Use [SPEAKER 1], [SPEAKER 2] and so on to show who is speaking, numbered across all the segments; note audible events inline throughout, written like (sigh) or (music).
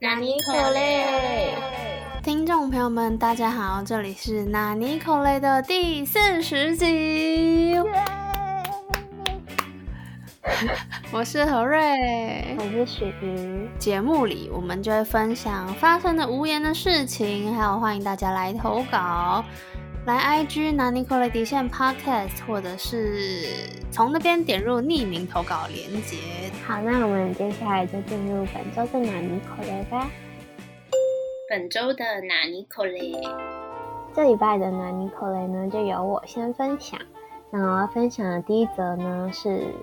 [SPEAKER 1] 纳尼可嘞？
[SPEAKER 2] 听众朋友们，大家好，这里是纳尼可雷的第四十集。我是何瑞，
[SPEAKER 1] 我是许瑜。
[SPEAKER 2] 节目里我们就会分享发生的无言的事情，还有欢迎大家来投稿。来 IG 拿尼可雷底线 Podcast，或者是从那边点入匿名投稿连接。
[SPEAKER 1] 好，那我们接下来就进入本周的拿尼可雷吧。
[SPEAKER 3] 本周的拿尼可雷，
[SPEAKER 1] 这礼拜的拿尼可雷呢，就由我先分享。那我要分享的第一则呢是。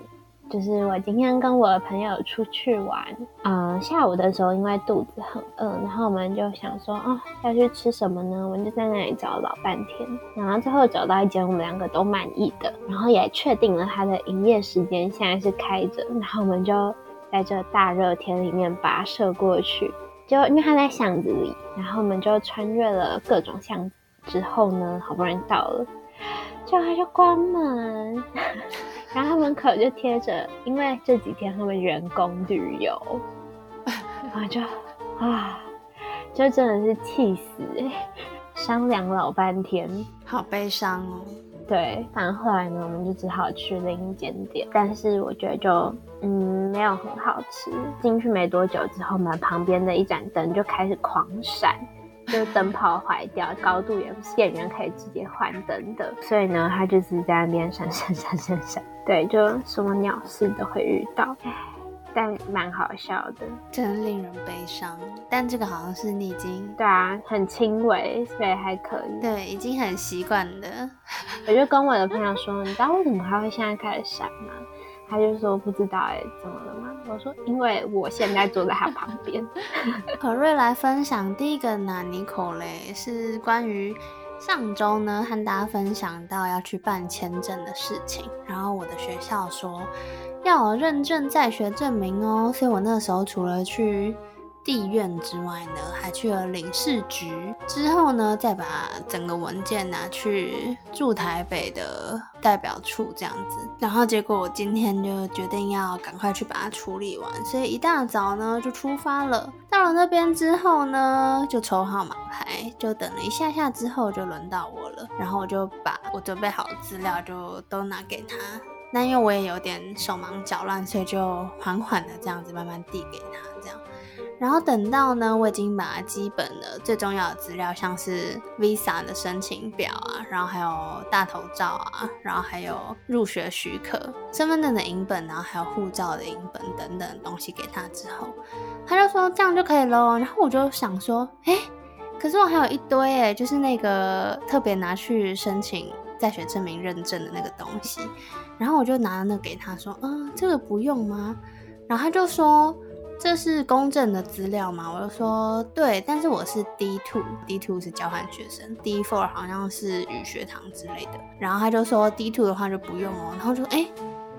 [SPEAKER 1] 就是我今天跟我的朋友出去玩，嗯，下午的时候因为肚子很饿，然后我们就想说，哦，要去吃什么呢？我们就在那里找了老半天，然后最后找到一间我们两个都满意的，然后也确定了它的营业时间现在是开着，然后我们就在这大热天里面跋涉过去，就因为它在巷子里，然后我们就穿越了各种巷子之后呢，好不容易到了，就它就关门。然后他门口就贴着，因为这几天他们员工旅游，我就啊，就真的是气死哎，商量老半天，
[SPEAKER 2] 好悲伤哦。
[SPEAKER 1] 对，反正后来呢，我们就只好去另一间店，但是我觉得就嗯没有很好吃。进去没多久之后，门旁边的一盏灯就开始狂闪。就是灯泡坏掉，高度也不是店员可以直接换灯的，所以呢，他就是在那边闪闪闪闪闪。对，就什么鸟事都会遇到，但蛮好笑的，
[SPEAKER 2] 真令人悲伤。但这个好像是你已经
[SPEAKER 1] 对啊，很轻微，所以还可以。
[SPEAKER 2] 对，已经很习惯了。(laughs)
[SPEAKER 1] 我就跟我的朋友说，你知道为什么他会现在开始闪吗？他就说不知道哎，怎么了吗？我说因为我现在坐在他旁边。(laughs)
[SPEAKER 2] 可瑞来分享第一个呢，尼口雷是关于上周呢和大家分享到要去办签证的事情，然后我的学校说要有认证在学证明哦，所以我那时候除了去。地院之外呢，还去了领事局，之后呢，再把整个文件拿去驻台北的代表处这样子，然后结果我今天就决定要赶快去把它处理完，所以一大早呢就出发了。到了那边之后呢，就抽号码牌，就等了一下下之后就轮到我了，然后我就把我准备好的资料就都拿给他，那因为我也有点手忙脚乱，所以就缓缓的这样子慢慢递给他。然后等到呢，我已经把基本的最重要的资料，像是 Visa 的申请表啊，然后还有大头照啊，然后还有入学许可、身份证的影本，然后还有护照的影本等等东西给他之后，他就说这样就可以喽。然后我就想说，哎，可是我还有一堆哎，就是那个特别拿去申请在学证明认证的那个东西。然后我就拿了那给他说，嗯，这个不用吗？然后他就说。这是公证的资料吗？我就说对，但是我是 D two，D two 是交换学生，D four 好像是语学堂之类的。然后他就说 D two 的话就不用哦。然后就说哎，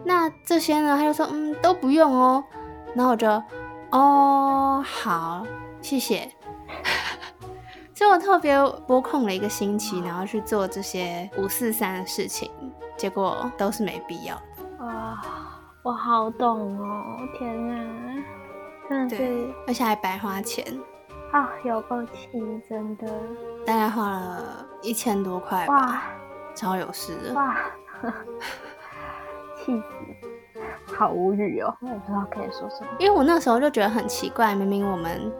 [SPEAKER 2] 那这些呢？他就说嗯都不用哦。然后我就哦好，谢谢。(laughs) 所以我特别拨空了一个星期，然后去做这些五四三的事情，结果都是没必要。
[SPEAKER 1] 哇，我好懂哦，天哪！
[SPEAKER 2] 对，而且还白花钱
[SPEAKER 1] 啊，有够气，真的，
[SPEAKER 2] 大概花了一千多块吧，超有事的，哇，(laughs)
[SPEAKER 1] 气死，好无语哦，我也不知道可以说什么，
[SPEAKER 2] 因为我那时候就觉得很奇怪，明明我们。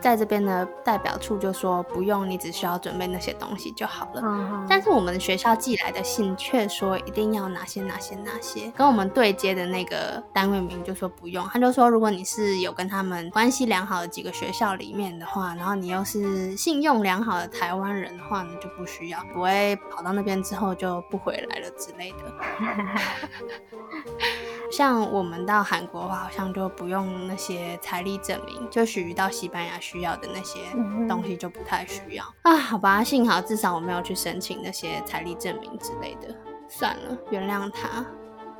[SPEAKER 2] 在这边的代表处就说不用，你只需要准备那些东西就好了。但是我们学校寄来的信却说一定要哪些哪些哪些，跟我们对接的那个单位名就说不用。他就说如果你是有跟他们关系良好的几个学校里面的话，然后你又是信用良好的台湾人的话呢，就不需要，不会跑到那边之后就不回来了之类的。像我们到韩国的话，好像就不用那些财力证明，就属于到西班牙需要的那些东西就不太需要啊。好吧，幸好至少我没有去申请那些财力证明之类的。算了，原谅他。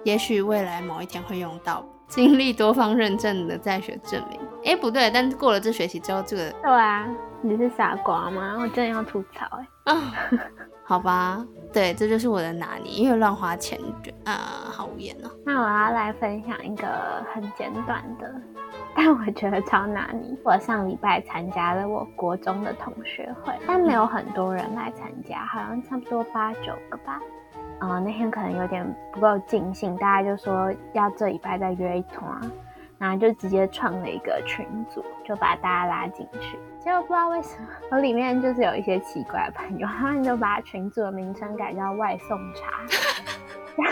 [SPEAKER 2] 也许未来某一天会用到经历多方认证的在学证明。哎，不对，但是过了这学期之后，这个
[SPEAKER 1] 对啊，你是傻瓜吗？我真的要吐槽哎啊。
[SPEAKER 2] 好吧，对，这就是我的拿捏，因为乱花钱，啊，好无言哦。
[SPEAKER 1] 那我要来分享一个很简短的，但我觉得超拿捏。我上礼拜参加了我国中的同学会，但没有很多人来参加，好像差不多八九个吧。啊，那天可能有点不够尽兴，大家就说要这礼拜再约一团，然后就直接创了一个群组，就把大家拉进去。结果不知道为什么，我里面就是有一些奇怪的朋友，他们就把群组的名称改叫外送茶。(laughs)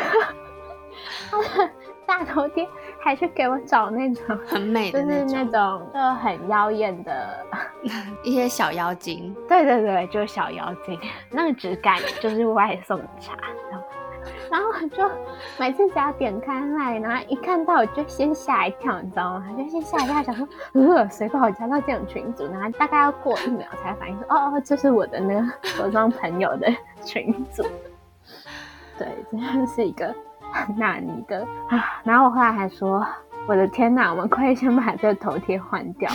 [SPEAKER 1] 然后他们大头贴还去给我找那种
[SPEAKER 2] 很美的就
[SPEAKER 1] 是那种就很妖艳的，(laughs)
[SPEAKER 2] 一些小妖精，(laughs)
[SPEAKER 1] 对对对，就是小妖精，那个质感就是外送茶。然然后我就每次只要点开来，然后一看到我就先吓一跳，你知道吗？就先吓一跳，想说呃，谁把我加到这种群组？然后大概要过一秒才反应说，哦哦，这是我的那个我装朋友的群组。(laughs) 对，真的是一个很纳尼的啊。然后我后来还说，我的天哪，我们快先把这个头贴换掉，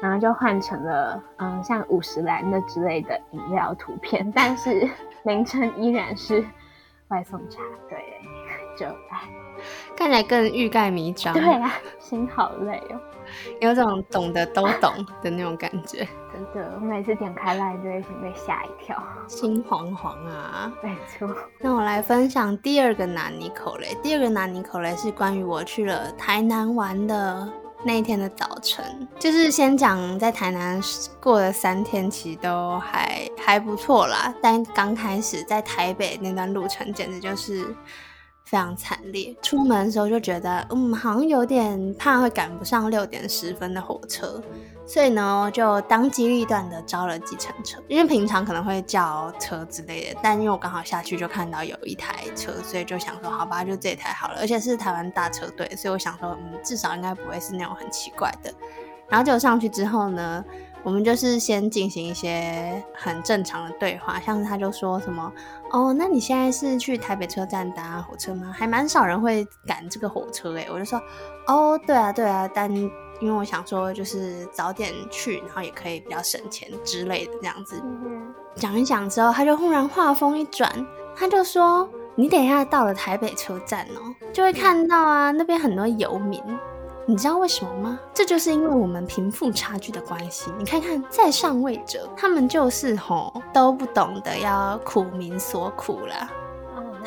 [SPEAKER 1] 然后就换成了嗯像五十兰的之类的饮料图片，但是名称依然是外送茶。对，(laughs) 就哎，
[SPEAKER 2] 看起来更欲盖弥彰，
[SPEAKER 1] 对啊，心好累哦。
[SPEAKER 2] 有种懂得都懂的那种感觉，
[SPEAKER 1] 真的，我每次点开来就会先被吓一跳，
[SPEAKER 2] 心惶惶啊。
[SPEAKER 1] 没错，
[SPEAKER 2] 那我来分享第二个拿尼口雷。第二个拿尼口雷是关于我去了台南玩的那一天的早晨，就是先讲在台南过了三天，其实都还还不错啦。但刚开始在台北那段路程，简直就是。非常惨烈，出门的时候就觉得，嗯，好像有点怕会赶不上六点十分的火车，所以呢，就当机立断的招了计程车。因为平常可能会叫车之类的，但因为我刚好下去就看到有一台车，所以就想说，好吧，就这台好了。而且是台湾大车队，所以我想说，嗯，至少应该不会是那种很奇怪的。然后就上去之后呢。我们就是先进行一些很正常的对话，像是他就说什么哦，那你现在是去台北车站搭火车吗？还蛮少人会赶这个火车诶。我就说哦，对啊，对啊，但因为我想说就是早点去，然后也可以比较省钱之类的这样子。讲一讲之后，他就忽然话锋一转，他就说你等一下到了台北车站哦，就会看到啊那边很多游民。你知道为什么吗？这就是因为我们贫富差距的关系。你看看在上位者，他们就是吼都不懂得要苦民所苦了，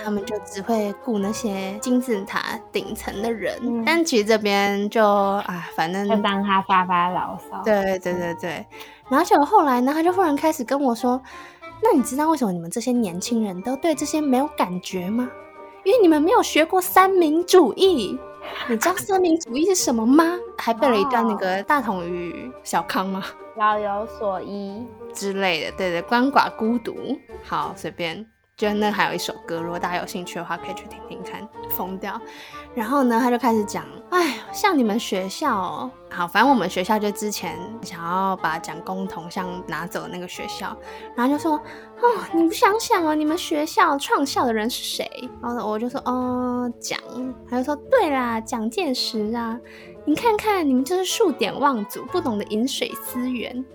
[SPEAKER 2] 他们就只会顾那些金字塔顶层的人。但其实这边就啊，反正
[SPEAKER 1] 就当他发发牢骚。
[SPEAKER 2] 对对对对。然后就后来呢，他就忽然开始跟我说：“那你知道为什么你们这些年轻人都对这些没有感觉吗？因为你们没有学过三民主义。”你知道三民主义是什么吗？还背了一段那个大同与小康吗？
[SPEAKER 1] 老有所依
[SPEAKER 2] 之类的，对对，鳏寡孤独。好，随便。就那还有一首歌，如果大家有兴趣的话，可以去听听看。疯掉。然后呢，他就开始讲，哎，像你们学校，哦，好，反正我们学校就之前想要把蒋公铜像拿走的那个学校，然后就说，哦，你不想想哦，你们学校创校的人是谁？然后我就说，哦，蒋。他就说，对啦，蒋介石啊，你看看你们就是数典忘祖，不懂得饮水思源。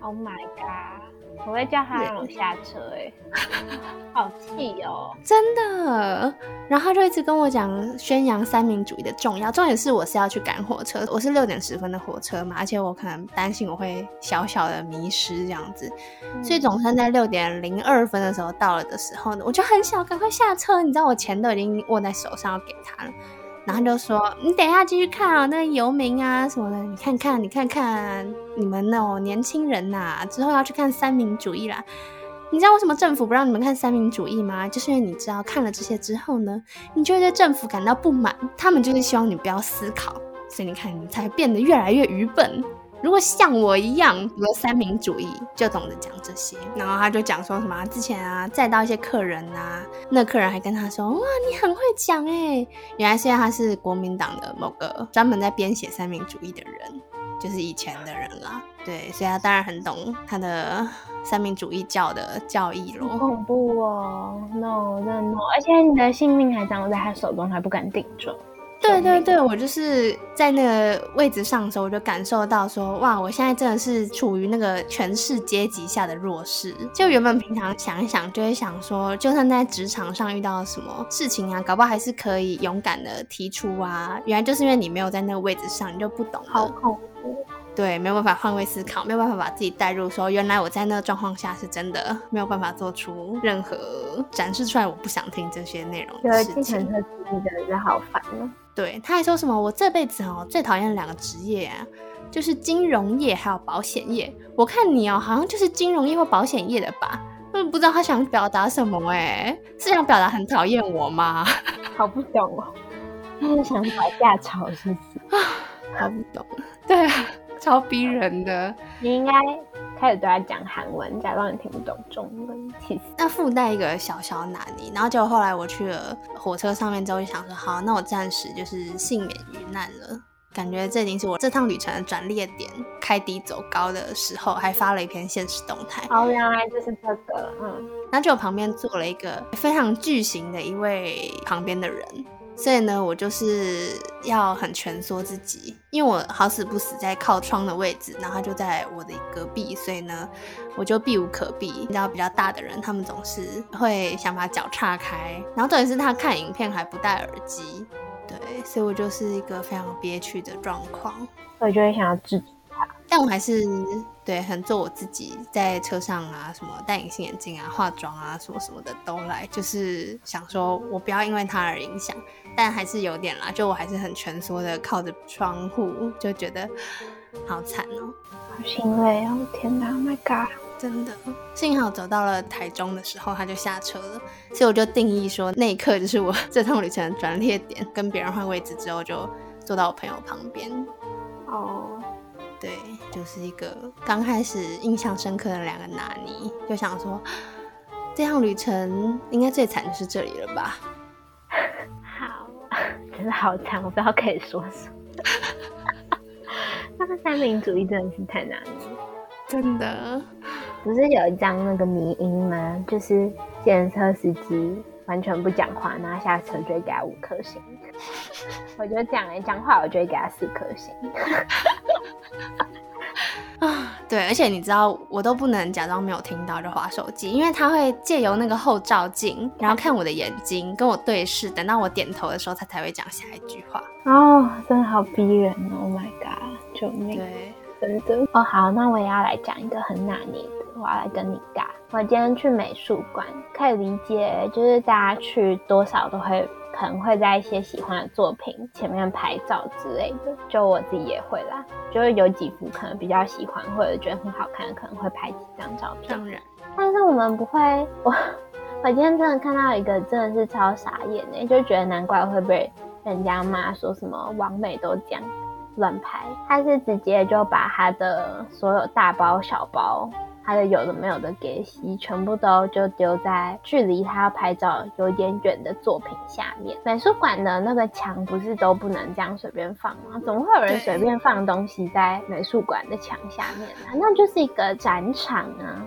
[SPEAKER 1] Oh my god！我会叫他让我下车，哎，好气哦，
[SPEAKER 2] 真的。然后他就一直跟我讲宣扬三民主义的重要。重点是我是要去赶火车，我是六点十分的火车嘛，而且我可能担心我会小小的迷失这样子，所以总算在六点零二分的时候到了的时候呢，我就很想赶快下车。你知道我钱都已经握在手上要给他了。然后就说：“你等一下继续看啊，那些游民啊什么的，你看看，你看看，你们那种年轻人呐，之后要去看三民主义啦。你知道为什么政府不让你们看三民主义吗？就是因为你知道看了这些之后呢，你就会对政府感到不满，他们就是希望你不要思考，所以你看你才变得越来越愚笨。”如果像我一样读了三民主义，就懂得讲这些。然后他就讲说什么之前啊再到一些客人啊，那客人还跟他说哇你很会讲哎，原来现在他是国民党的某个专门在编写三民主义的人，就是以前的人啦。对，所以他当然很懂他的三民主义教的教义咯。
[SPEAKER 1] 恐怖哦，no no no，而且你的性命还掌握在他手中，还不敢顶撞。
[SPEAKER 2] 对对对，我就是在那个位置上的时候，我就感受到说，哇，我现在真的是处于那个权势阶级下的弱势。就原本平常想一想，就会想说，就算在职场上遇到什么事情啊，搞不好还是可以勇敢的提出啊。原来就是因为你没有在那个位置上，你就不懂。
[SPEAKER 1] 好恐怖。
[SPEAKER 2] 对，没有办法换位思考，没有办法把自己带入，说原来我在那个状况下是真的没有办法做出任何展示出来，我不想听这些内容的事情。
[SPEAKER 1] 计程车司机真的是好烦哦。
[SPEAKER 2] 对，他还说什么我这辈子哦最讨厌两个职业啊，就是金融业还有保险业。我看你哦，好像就是金融业或保险业的吧？嗯，不知道他想表达什么哎，是想表达很讨厌我吗？(laughs)
[SPEAKER 1] 好不懂哦，他是想吵架吵是不是？
[SPEAKER 2] 啊，(sighs) 好不懂。对啊。超逼人的，
[SPEAKER 1] 你应该开始对他讲韩文，假装你听不懂中文。其实
[SPEAKER 2] 那附带一个小小拿捏，然后结果后来我去了火车上面之后，就想说，好，那我暂时就是幸免于难了。感觉这已经是我这趟旅程的转捩点，开低走高的时候，还发了一篇现实动态。
[SPEAKER 1] 哦，原来就是这个，嗯。
[SPEAKER 2] 然后就旁边坐了一个非常巨型的一位旁边的人。所以呢，我就是要很蜷缩自己，因为我好死不死在靠窗的位置，然后就在我的隔壁，所以呢，我就避无可避。你知道，比较大的人，他们总是会想把脚岔开，然后重点是他看影片还不戴耳机，对，所以我就是一个非常憋屈的状况，
[SPEAKER 1] 我就会想要制止，
[SPEAKER 2] 但我还是。对，很做我自己，在车上啊，什么戴隐形眼镜啊，化妆啊，什么什么的都来，就是想说我不要因为他而影响，但还是有点啦，就我还是很蜷缩的靠着窗户，就觉得好惨哦，
[SPEAKER 1] 好心累哦，天哪，My God，
[SPEAKER 2] 真的，幸好走到了台中的时候他就下车了，所以我就定义说那一刻就是我 (laughs) 这趟旅程的转捩点，跟别人换位置之后就坐到我朋友旁边，
[SPEAKER 1] 哦。
[SPEAKER 2] 对，就是一个刚开始印象深刻的两个拿捏，就想说这趟旅程应该最惨的是这里了吧？
[SPEAKER 1] 好，(laughs) 真的好惨，我不知道可以说什么。那个三民主义真的是太难了，
[SPEAKER 2] 真的。
[SPEAKER 1] 不是有一张那个迷音吗？就是电车司机完全不讲话，然后下车就会给他五颗星。(laughs) 我就讲哎，讲话我就会给他四颗星。(laughs)
[SPEAKER 2] 啊，对，而且你知道，我都不能假装没有听到就划手机，因为他会借由那个后照镜，然后看我的眼睛，跟我对视，等到我点头的时候，他才会讲下一句话。
[SPEAKER 1] 哦，真的好逼人哦！Oh my god，救命！
[SPEAKER 2] 对，
[SPEAKER 1] 真的。哦，好，那我也要来讲一个很拿捏的，我要来跟你尬。我今天去美术馆，可以理解，就是大家去多少都会。可能会在一些喜欢的作品前面拍照之类的，就我自己也会啦。就是有几幅可能比较喜欢或者觉得很好看，可能会拍几张照片。
[SPEAKER 2] 当然，
[SPEAKER 1] 但是我们不会。我 (laughs) 我今天真的看到一个真的是超傻眼哎，就觉得难怪会被人家骂说什么完美都这样乱拍。他是直接就把他的所有大包小包。他的有的没有的给息，全部都就丢在距离他要拍照有点远的作品下面。美术馆的那个墙不是都不能这样随便放吗？怎么会有人随便放东西在美术馆的墙下面呢？那就是一个展场啊。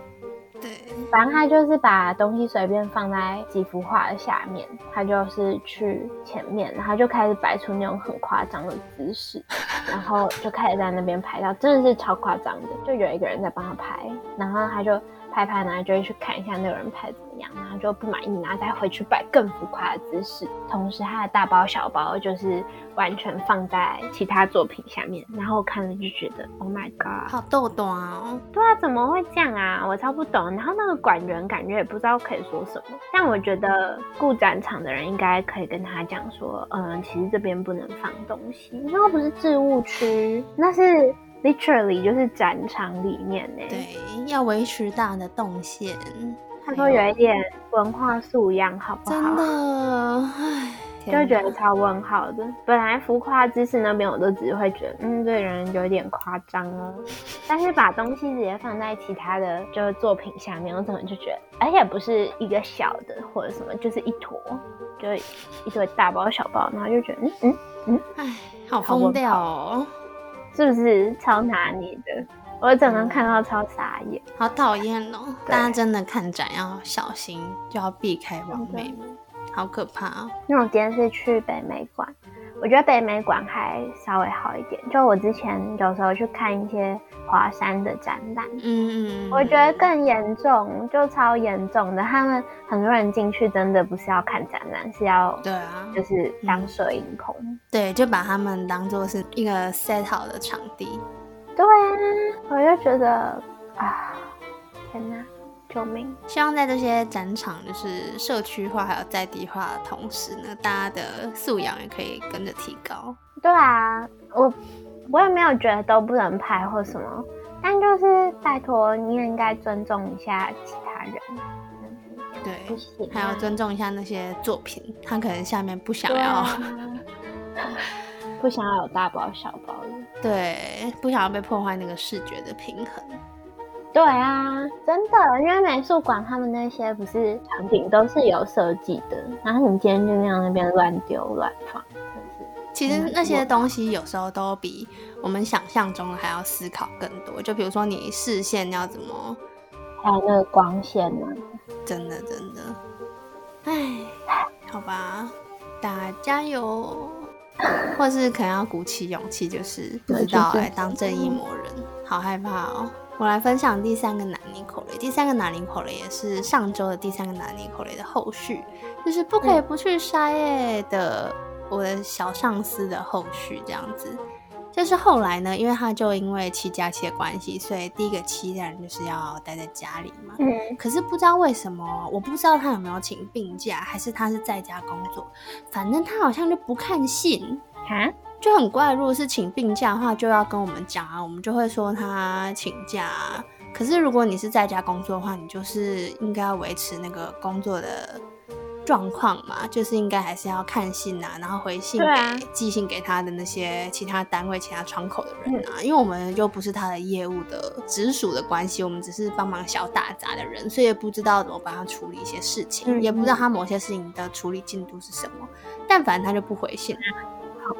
[SPEAKER 2] 对，
[SPEAKER 1] 反正他就是把东西随便放在几幅画的下面，他就是去前面，然后就开始摆出那种很夸张的姿势，(laughs) 然后就开始在那边拍照，真的是超夸张的，就有一个人在帮他拍，然后他就。拍拍呢，就会去看一下那个人拍怎么样，然后就不满意，然后再回去摆更浮夸的姿势。同时，他的大包小包就是完全放在其他作品下面，然后我看了就觉得，Oh my god，
[SPEAKER 2] 好逗逗啊！
[SPEAKER 1] 对啊，怎么会这样啊？我超不懂。然后那个管员感觉也不知道可以说什么，但我觉得顾展场的人应该可以跟他讲说，嗯，其实这边不能放东西，那不是置物区，那是。Literally 就是展场里面呢，
[SPEAKER 2] 对，要维持大的动线。
[SPEAKER 1] 他说有一点文化素养，好不好？
[SPEAKER 2] 真的，唉，
[SPEAKER 1] 就觉得超问号的。本来浮夸姿势那边，我都只会觉得，嗯，这人有点夸张哦。(laughs) 但是把东西直接放在其他的就是作品下面，我怎么就觉得，而且不是一个小的或者什么，就是一坨，就一堆大包小包，然后就觉得，嗯嗯嗯，
[SPEAKER 2] 唉，好疯掉哦。
[SPEAKER 1] 是不是超拿捏的？我整个看到超傻眼，
[SPEAKER 2] 好讨厌哦！大家真的看展要小心，就要避开王美们，好可怕哦！
[SPEAKER 1] 因为我今天是去北美馆，我觉得北美馆还稍微好一点。就我之前有时候去看一些华山的展览，
[SPEAKER 2] 嗯嗯，
[SPEAKER 1] 我觉得更严重，就超严重的。他们很多人进去真的不是要看展览，是要
[SPEAKER 2] 对啊，
[SPEAKER 1] 就是当摄影棚。
[SPEAKER 2] 对，就把他们当做是一个 set 好的场地。
[SPEAKER 1] 对啊，我就觉得啊，天哪！救命！
[SPEAKER 2] 希望在这些展场就是社区化还有在地化的同时呢，大家的素养也可以跟着提高。
[SPEAKER 1] 对啊，我我也没有觉得都不能拍或什么，但就是拜托你也应该尊重一下其他人。
[SPEAKER 2] 对，还要尊重一下那些作品，他可能下面不想要，(laughs)
[SPEAKER 1] 不想要有大包小包的，
[SPEAKER 2] 对，不想要被破坏那个视觉的平衡。
[SPEAKER 1] 对啊，真的，因为美术馆他们那些不是产品都是有设计的，然后你今天就那样那边乱丢乱放，
[SPEAKER 2] 其实那些东西有时候都比我们想象中的还要思考更多。就比如说你视线要怎么，
[SPEAKER 1] 还有那个光线呢？
[SPEAKER 2] 真的真的，唉，好吧，大家加油，或是可能要鼓起勇气，就是不知道来当正义魔人，好害怕哦。我来分享第三个南尼口雷，第三个南尼口雷也是上周的第三个南尼口雷的后续，就是不可以不去筛耶的我的小上司的后续这样子。就是后来呢，因为他就因为七假期的关系，所以第一个期的人就是要待在家里嘛。嗯。可是不知道为什么，我不知道他有没有请病假，还是他是在家工作，反正他好像就不看信啊。就很怪，如果是请病假的话，就要跟我们讲啊，我们就会说他请假。可是如果你是在家工作的话，你就是应该要维持那个工作的状况嘛，就是应该还是要看信啊，然后回信给寄信给他的那些其他单位、其他窗口的人啊，因为我们又不是他的业务的直属的关系，我们只是帮忙小打杂的人，所以也不知道怎么帮他处理一些事情，也不知道他某些事情的处理进度是什么。但凡他就不回信。
[SPEAKER 1] 好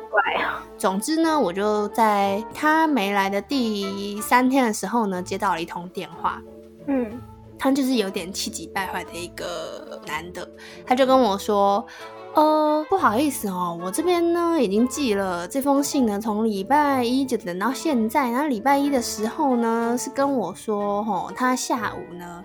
[SPEAKER 1] 怪啊！
[SPEAKER 2] 总之呢，我就在他没来的第三天的时候呢，接到了一通电话。嗯，他就是有点气急败坏的一个男的，他就跟我说：“呃，不好意思哦，我这边呢已经寄了这封信呢，从礼拜一就等到现在。然后礼拜一的时候呢，是跟我说，哦，他下午呢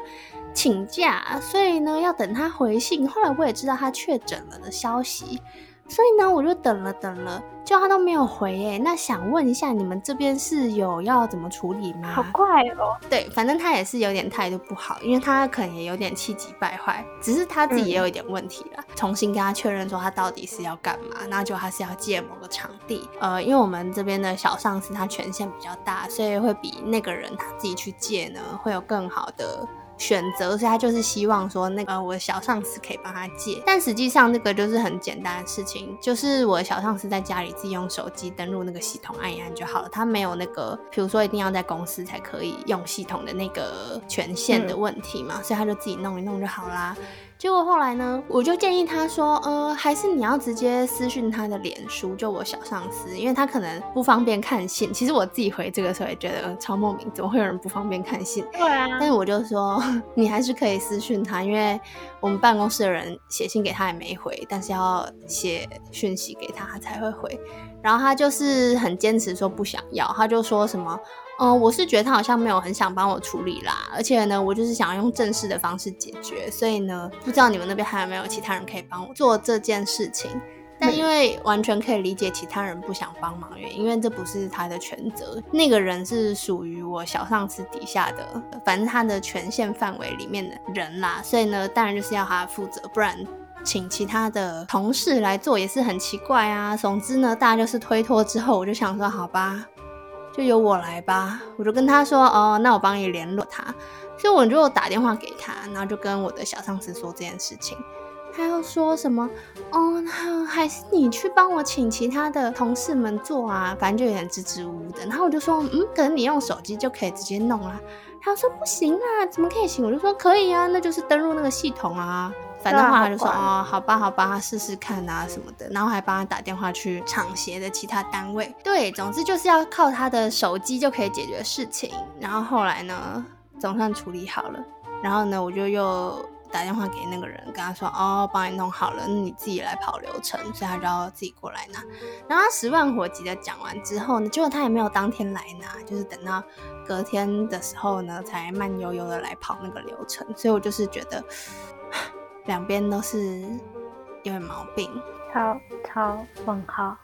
[SPEAKER 2] 请假，所以呢要等他回信。后来我也知道他确诊了的消息。”所以呢，我就等了等了，就他都没有回哎。那想问一下，你们这边是有要怎么处理吗？
[SPEAKER 1] 好怪哦。
[SPEAKER 2] 对，反正他也是有点态度不好，因为他可能也有点气急败坏，只是他自己也有一点问题了。重新跟他确认说他到底是要干嘛，那就他是要借某个场地。呃，因为我们这边的小上司他权限比较大，所以会比那个人他自己去借呢，会有更好的。选择，所以他就是希望说，那个我的小上司可以帮他借，但实际上那个就是很简单的事情，就是我的小上司在家里自己用手机登录那个系统，按一按就好了，他没有那个，比如说一定要在公司才可以用系统的那个权限的问题嘛，所以他就自己弄一弄就好啦。结果后来呢，我就建议他说，呃，还是你要直接私讯他的脸书，就我小上司，因为他可能不方便看信。其实我自己回这个时候也觉得超莫名，怎么会有人不方便看信？
[SPEAKER 1] 对啊。
[SPEAKER 2] 但是我就说，(laughs) 你还是可以私讯他，因为我们办公室的人写信给他也没回，但是要写讯息给他，他才会回。然后他就是很坚持说不想要，他就说什么。嗯，我是觉得他好像没有很想帮我处理啦，而且呢，我就是想要用正式的方式解决，所以呢，不知道你们那边还有没有其他人可以帮我做这件事情。但因为完全可以理解其他人不想帮忙原因，因为这不是他的全责，那个人是属于我小上司底下的，反正他的权限范围里面的人啦，所以呢，当然就是要他负责，不然请其他的同事来做也是很奇怪啊。总之呢，大家就是推脱之后，我就想说，好吧。就由我来吧，我就跟他说，哦，那我帮你联络他，所以我就打电话给他，然后就跟我的小上司说这件事情。他又说什么，哦，那还是你去帮我请其他的同事们做啊，反正就有点支支吾吾的。然后我就说，嗯，可能你用手机就可以直接弄啦。他说不行啊，怎么可以行？我就说可以啊，那就是登录那个系统啊。反正话就说哦，好吧，好吧，试试看啊什么的，然后还帮他打电话去厂协的其他单位。对，总之就是要靠他的手机就可以解决事情。然后后来呢，总算处理好了。然后呢，我就又打电话给那个人，跟他说哦，帮你弄好了，那你自己来跑流程，所以他就要自己过来拿。然后他十万火急的讲完之后呢，结果他也没有当天来拿，就是等到隔天的时候呢，才慢悠悠的来跑那个流程。所以我就是觉得两边都是有点毛病，
[SPEAKER 1] 超超问号。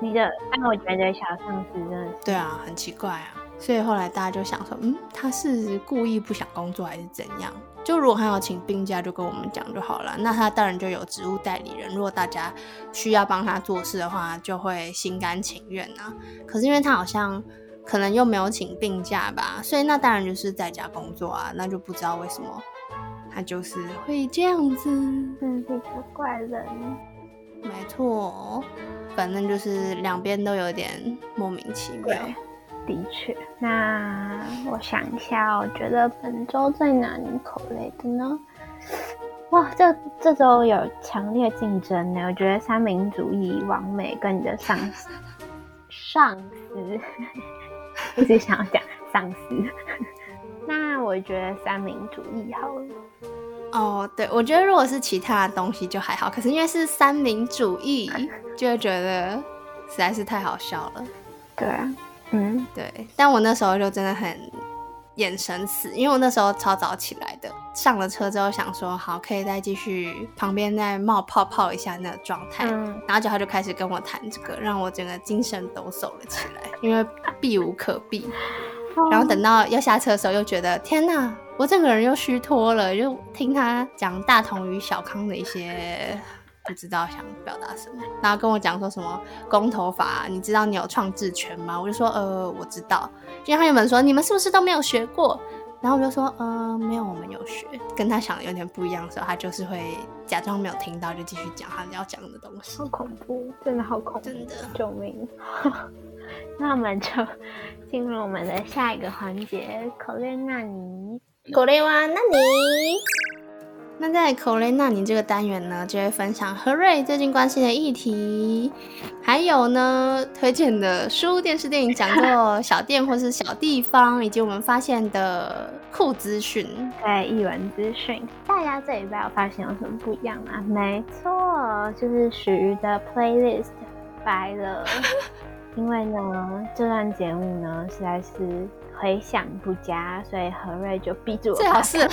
[SPEAKER 1] 你的，但我觉得小上司真的是
[SPEAKER 2] 对啊，很奇怪啊。所以后来大家就想说，嗯，他是故意不想工作还是怎样？就如果他要请病假，就跟我们讲就好了。那他当然就有职务代理人，如果大家需要帮他做事的话，就会心甘情愿啊。可是因为他好像可能又没有请病假吧，所以那当然就是在家工作啊。那就不知道为什么他就是会这样子。
[SPEAKER 1] 真是一个怪人。
[SPEAKER 2] 没错，反正就是两边都有点莫名其妙。
[SPEAKER 1] 的确，那我想一下，我觉得本周最难口类的呢？哇，这这周有强烈竞争呢。我觉得三民主义、王美跟你的上司，(laughs) 上司，一直想要讲上司。(laughs) 那我觉得三民主义好了。
[SPEAKER 2] 哦，对，我觉得如果是其他的东西就还好，可是因为是三民主义，就会觉得实在是太好笑了。
[SPEAKER 1] 对啊。嗯，
[SPEAKER 2] 对，但我那时候就真的很眼神死，因为我那时候超早起来的，上了车之后想说好，可以再继续旁边再冒泡泡一下那个状态，然后就他就开始跟我谈这个，让我整个精神抖擞了起来，因为避无可避。然后等到要下车的时候，又觉得天哪，我整个人又虚脱了，就听他讲大同与小康的一些。不知道想表达什么，然后跟我讲说什么公投法，你知道你有创制权吗？我就说呃我知道，因为他原本说你们是不是都没有学过，然后我就说呃没有，我们有学，跟他想的有点不一样的时候，他就是会假装没有听到，就继续讲他要讲的东西。
[SPEAKER 1] 好恐怖，真的好恐怖，
[SPEAKER 2] 真的
[SPEAKER 1] 救命！(laughs) 那我们就进入我们的下一个环节，口列那尼，
[SPEAKER 3] 口列哇那你。
[SPEAKER 2] 那在口雷那你这个单元呢，就会分享何瑞最近关心的议题，还有呢推荐的书、电视、电影讲座、小店或是小地方，以及我们发现的酷资讯，
[SPEAKER 1] 对译文资讯。大家这礼拜有发现有什么不一样吗？没错，就是许的 playlist 白了，(laughs) 因为呢这段节目呢实在是回响不佳，所以何瑞就逼住我
[SPEAKER 2] 最好是。(laughs)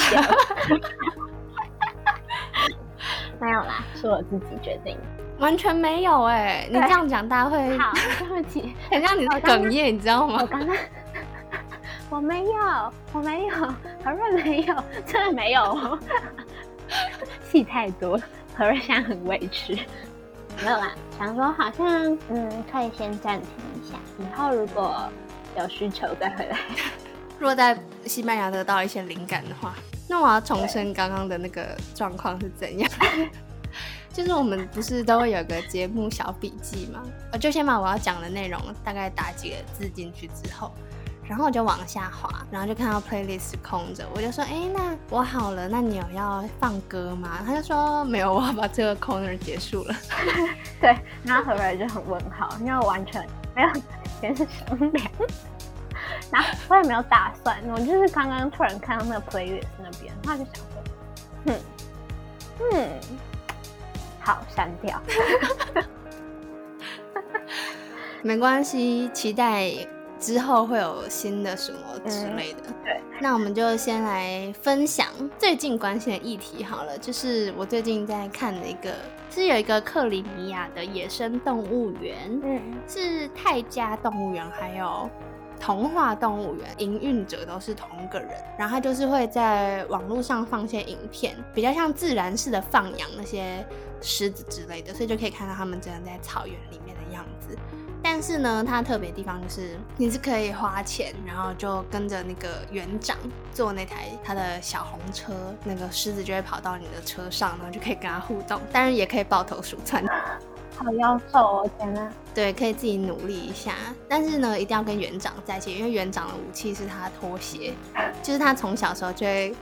[SPEAKER 1] 没有啦，是我自己决定，
[SPEAKER 2] 完全没有哎！你这样讲，大家会 (laughs)
[SPEAKER 1] 好对不起，(laughs)
[SPEAKER 2] 很像你的哽咽，你知道吗？
[SPEAKER 1] 我刚刚我没有，我没有，何瑞没有，真的没有，戏太多，何瑞现在很委屈。没有啦，想说好像嗯，可以先暂停一下，以后如果有需求再回来。(laughs)
[SPEAKER 2] 若在西班牙得到一些灵感的话。那我要重申刚刚的那个状况是怎样？(laughs) 就是我们不是都会有个节目小笔记吗？我就先把我要讲的内容大概打几个字进去之后，然后我就往下滑，然后就看到 playlist 空着，我就说：“哎，那我好了，那你有要放歌吗？”他就说：“没有，我要把这个 corner 结束了。(laughs) ”
[SPEAKER 1] 对，然后何来就很问号，因为我完全没有先商量。然后我也没有打算，我就是刚刚突然看到那个 playlist 那边，他就想说，嗯嗯，好删掉，(laughs)
[SPEAKER 2] 没关系，期待之后会有新的什么之类的。
[SPEAKER 1] 对，
[SPEAKER 2] 那我们就先来分享最近关心的议题好了，就是我最近在看的一个，是有一个克里米亚的野生动物园，嗯，是泰加动物园，还有。童话动物园营运者都是同一个人，然后他就是会在网络上放些影片，比较像自然式的放养那些狮子之类的，所以就可以看到他们真的在草原里面的样子。但是呢，它特别地方就是你是可以花钱，然后就跟着那个园长坐那台他的小红车，那个狮子就会跑到你的车上，然后就可以跟他互动，当然也可以抱头鼠窜。
[SPEAKER 1] 好妖兽哦！天哪，
[SPEAKER 2] 对，可以自己努力一下，但是呢，一定要跟园长在一起，因为园长的武器是他的拖鞋，就是他从小时候就会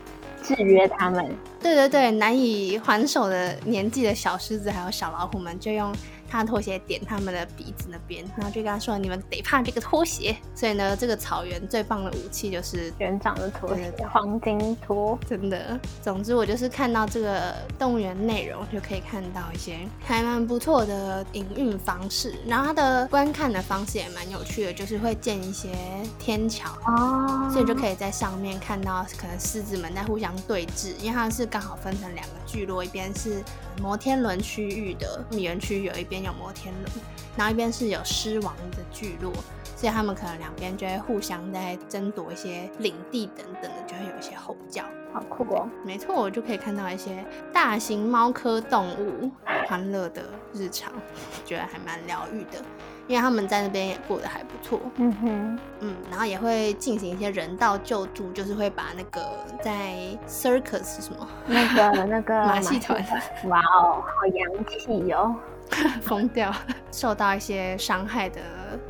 [SPEAKER 1] 制约他们。
[SPEAKER 2] 对对对，难以还手的年纪的小狮子还有小老虎们，就用他的拖鞋点他们的鼻子那边，然后就跟他说：“你们得怕这个拖鞋。”所以呢，这个草原最棒的武器就是
[SPEAKER 1] 园长的拖鞋，黄金拖，
[SPEAKER 2] 真的。总之，我就是看到这个动物园内容，就可以看到一些还蛮不错的营运方式。然后它的观看的方式也蛮有趣的，就是会建一些天桥哦，所以就可以在上面看到可能狮子们在互相对峙，因为它是刚好分成两个聚落，一边是摩天轮区域的园区，有一边有摩天轮，然后一边是有狮王的聚落。所以他们可能两边就会互相在争夺一些领地等等的，就会有一些吼叫，
[SPEAKER 1] 好酷哦！
[SPEAKER 2] 没错，我就可以看到一些大型猫科动物欢乐的日常，觉得还蛮疗愈的，因为他们在那边也过得还不错。嗯哼，嗯，然后也会进行一些人道救助，就是会把那个在 circus 什么
[SPEAKER 1] 那个那个 (laughs)
[SPEAKER 2] 马戏团，
[SPEAKER 1] 哇哦，好洋气哦！(laughs)
[SPEAKER 2] 疯掉，受到一些伤害的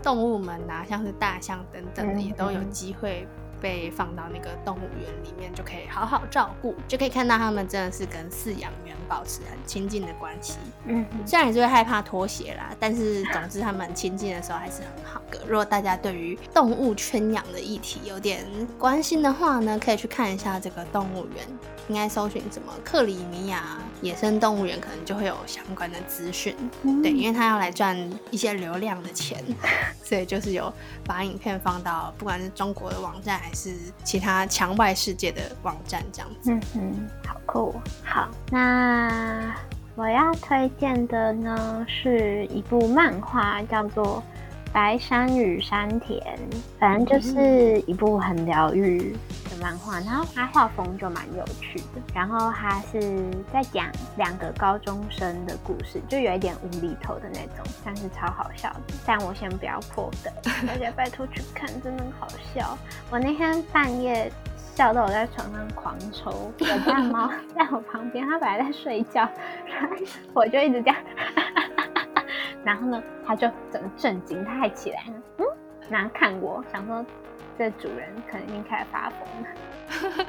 [SPEAKER 2] 动物们啊，像是大象等等的，也都有机会。被放到那个动物园里面，就可以好好照顾，就可以看到他们真的是跟饲养员保持很亲近的关系。嗯，虽然也是会害怕脱鞋啦，但是总之他们亲近的时候还是很好的。如果大家对于动物圈养的议题有点关心的话呢，可以去看一下这个动物园，应该搜寻什么克里米亚野生动物园，可能就会有相关的资讯。对，因为他要来赚一些流量的钱，(laughs) 所以就是有把影片放到不管是中国的网站。还是其他墙外世界的网站这样子。嗯
[SPEAKER 1] 嗯，好酷。好，那我要推荐的呢是一部漫画，叫做《白山与山田》，反正就是一部很疗愈。漫画，然后他画风就蛮有趣的，然后他是在讲两个高中生的故事，就有一点无厘头的那种，但是超好笑的。但我先不要破梗，大家拜托去看，真的好笑。我那天半夜笑到我在床上狂抽，我家猫在我旁边，它本来在睡觉，我就一直这样，(laughs) 然后呢，它就整个震惊，它还起来，嗯，然后看我，想说。这主人可能已经开始发疯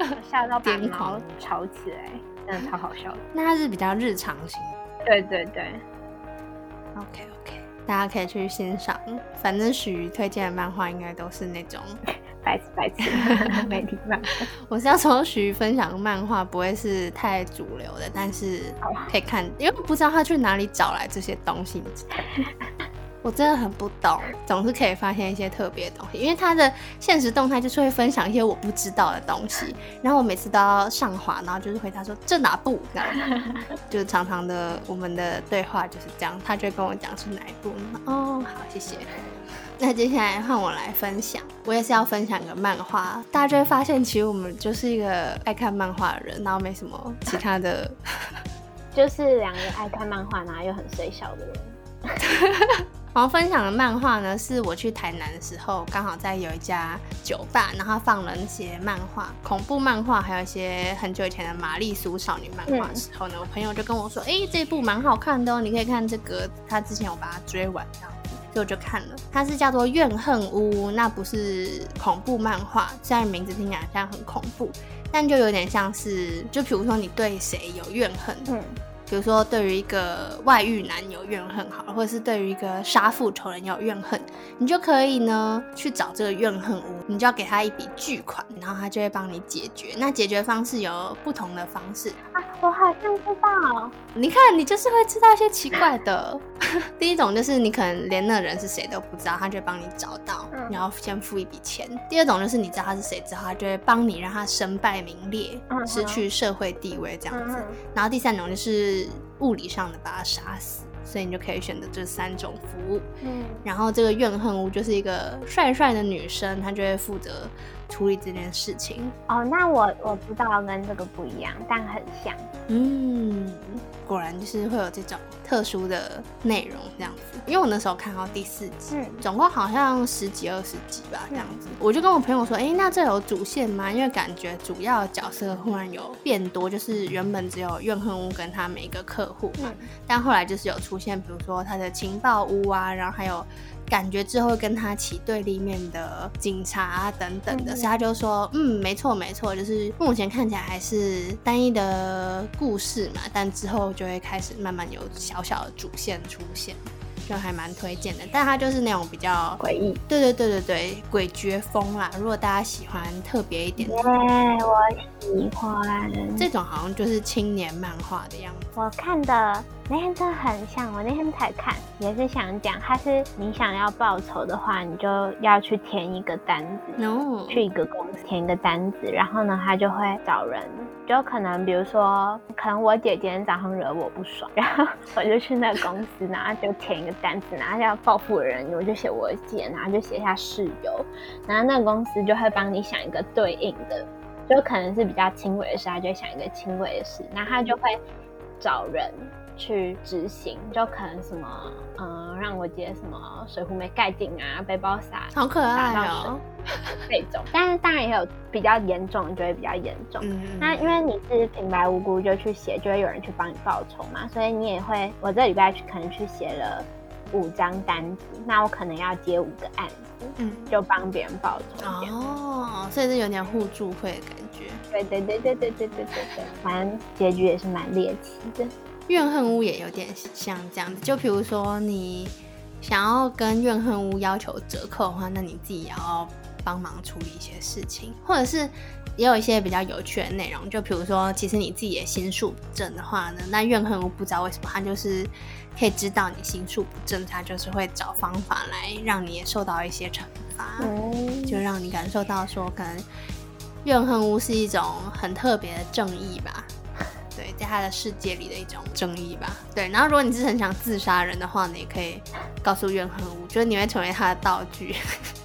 [SPEAKER 1] 了，(laughs) 吓到把猫吵起来，真的超好笑的。(laughs)
[SPEAKER 2] 那它是比较日常型，
[SPEAKER 1] 对对对。
[SPEAKER 2] OK OK，大家可以去欣赏。反正许瑜推荐的漫画应该都是那种 (laughs)
[SPEAKER 1] 白痴白痴没礼貌。
[SPEAKER 2] 我是要说许瑜分享的漫画不会是太主流的，但是可以看，因为不知道他去哪里找来这些东西。我真的很不懂，总是可以发现一些特别的东西，因为他的现实动态就是会分享一些我不知道的东西，然后我每次都要上滑，然后就是回答说这哪部，这样，就是常常的我们的对话就是这样，他就跟我讲是哪一部，哦，好，谢谢。(laughs) 那接下来换我来分享，我也是要分享个漫画，大家就会发现其实我们就是一个爱看漫画的人，然后没什么其他的，(laughs)
[SPEAKER 1] 就是两个爱看漫画，然后又很衰小的人。(laughs)
[SPEAKER 2] 然后分享的漫画呢，是我去台南的时候，刚好在有一家酒吧，然后放了一些漫画，恐怖漫画，还有一些很久以前的玛丽苏少女漫画的时候呢，我朋友就跟我说：“哎，这部蛮好看的哦，你可以看这个。”他之前我把它追完，这样子，所以我就看了。它是叫做《怨恨屋》，那不是恐怖漫画，虽然名字听起来像很恐怖，但就有点像是，就比如说你对谁有怨恨。比如说，对于一个外遇男有怨恨，好，或者是对于一个杀父仇人有怨恨，你就可以呢去找这个怨恨屋，你就要给他一笔巨款，然后他就会帮你解决。那解决方式有不同的方式
[SPEAKER 1] 啊，我好像知道。
[SPEAKER 2] 你看，你就是会知道一些奇怪的。(laughs) 第一种就是你可能连那人是谁都不知道，他就会帮你找到，你要先付一笔钱。第二种就是你知道他是谁之后，他就会帮你让他身败名裂，失去社会地位这样子。然后第三种就是。物理上的把他杀死，所以你就可以选择这三种服务。嗯，然后这个怨恨屋就是一个帅帅的女生，她就会负责处理这件事情。
[SPEAKER 1] 哦，那我我知道跟这个不一样，但很像。嗯。
[SPEAKER 2] 果然就是会有这种特殊的内容这样子，因为我那时候看到第四集，总共好像十几二十集吧这样子，我就跟我朋友说，哎，那这有主线吗？因为感觉主要角色忽然有变多，就是原本只有怨恨屋跟他每一个客户嘛，但后来就是有出现，比如说他的情报屋啊，然后还有。感觉之后跟他起对立面的警察等等的，所以他就说，嗯，没错没错，就是目前看起来还是单一的故事嘛，但之后就会开始慢慢有小小小的主线出现。就还蛮推荐的。但它就是那种比较
[SPEAKER 1] 诡异，
[SPEAKER 2] 对对对对对，诡谲风啦。如果大家喜欢特别一点，
[SPEAKER 1] 对，我喜欢
[SPEAKER 2] 这种，好像就是青年漫画的样子。
[SPEAKER 1] 我看的那天真的很像，我那天才看，也是想讲，他是你想要报仇的话，你就要去填一个单子，
[SPEAKER 2] 哦，
[SPEAKER 1] 去一个公司填一个单子，然后呢，他就会找人，就可能比如说，可能我姐今天早上惹我不爽，然后我就去那个公司，然后就填一个单子，然后要报复的人，我就写我姐，然后就写下室友，然后那个公司就会帮你想一个对应的，就可能是比较轻微的事，他就会想一个轻微的事，然后他就会找人去执行，就可能什么，嗯、让我接什么水壶没盖紧啊，背包洒
[SPEAKER 2] 好可爱哦。(laughs)
[SPEAKER 1] 这种，但是当然也有比较严重，就会比较严重。
[SPEAKER 2] 嗯，
[SPEAKER 1] 那因为你是平白无故就去写，就会有人去帮你报仇嘛，所以你也会，我这礼拜去可能去写了五张单子，那我可能要接五个案子，
[SPEAKER 2] 嗯，
[SPEAKER 1] 就帮别人报仇。
[SPEAKER 2] 哦，所以是有点互助会的感觉。
[SPEAKER 1] 对对对对对对对对对，反正结局也是蛮猎奇的。
[SPEAKER 2] 怨恨屋也有点像这样子，就比如说你想要跟怨恨屋要求折扣的话，那你自己也要帮忙处理一些事情，或者是也有一些比较有趣的内容，就比如说，其实你自己也心术不正的话呢，那怨恨屋不知道为什么他就是可以知道你心术不正，他就是会找方法来让你也受到一些惩罚。
[SPEAKER 1] 嗯，
[SPEAKER 2] 就让你感受到说，可能怨恨屋是一种很特别的正义吧。他的世界里的一种争议吧。对，然后如果你是很想自杀人的话你，也可以告诉怨恨屋，就是你会成为他的道具。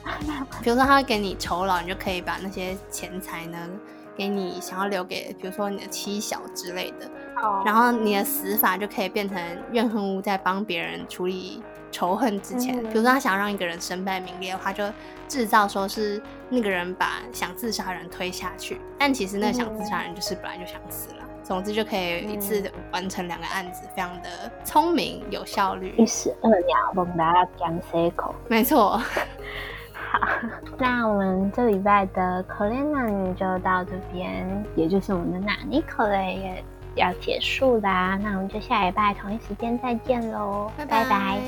[SPEAKER 2] (laughs) 比如说他会给你酬劳，你就可以把那些钱财呢，给你想要留给，比如说你的妻小之类的。
[SPEAKER 1] 哦
[SPEAKER 2] 然后你的死法就可以变成怨恨屋在帮别人处理仇恨之前，
[SPEAKER 1] 嗯
[SPEAKER 2] 比如说他想让一个人身败名裂的话，就制造说是那个人把想自杀人推下去，但其实那个想自杀人就是本来就想死了。总之就可以一次完成两个案子，非常的聪明有效率。
[SPEAKER 1] 一石二鸟，蒙达江 C 口。
[SPEAKER 2] 没错，
[SPEAKER 1] 好，那我们这礼拜的可怜男女就到这边，也就是我们的纳尼可雷也要结束啦。那我们就下礼拜同一时间再见喽，拜拜
[SPEAKER 2] 拜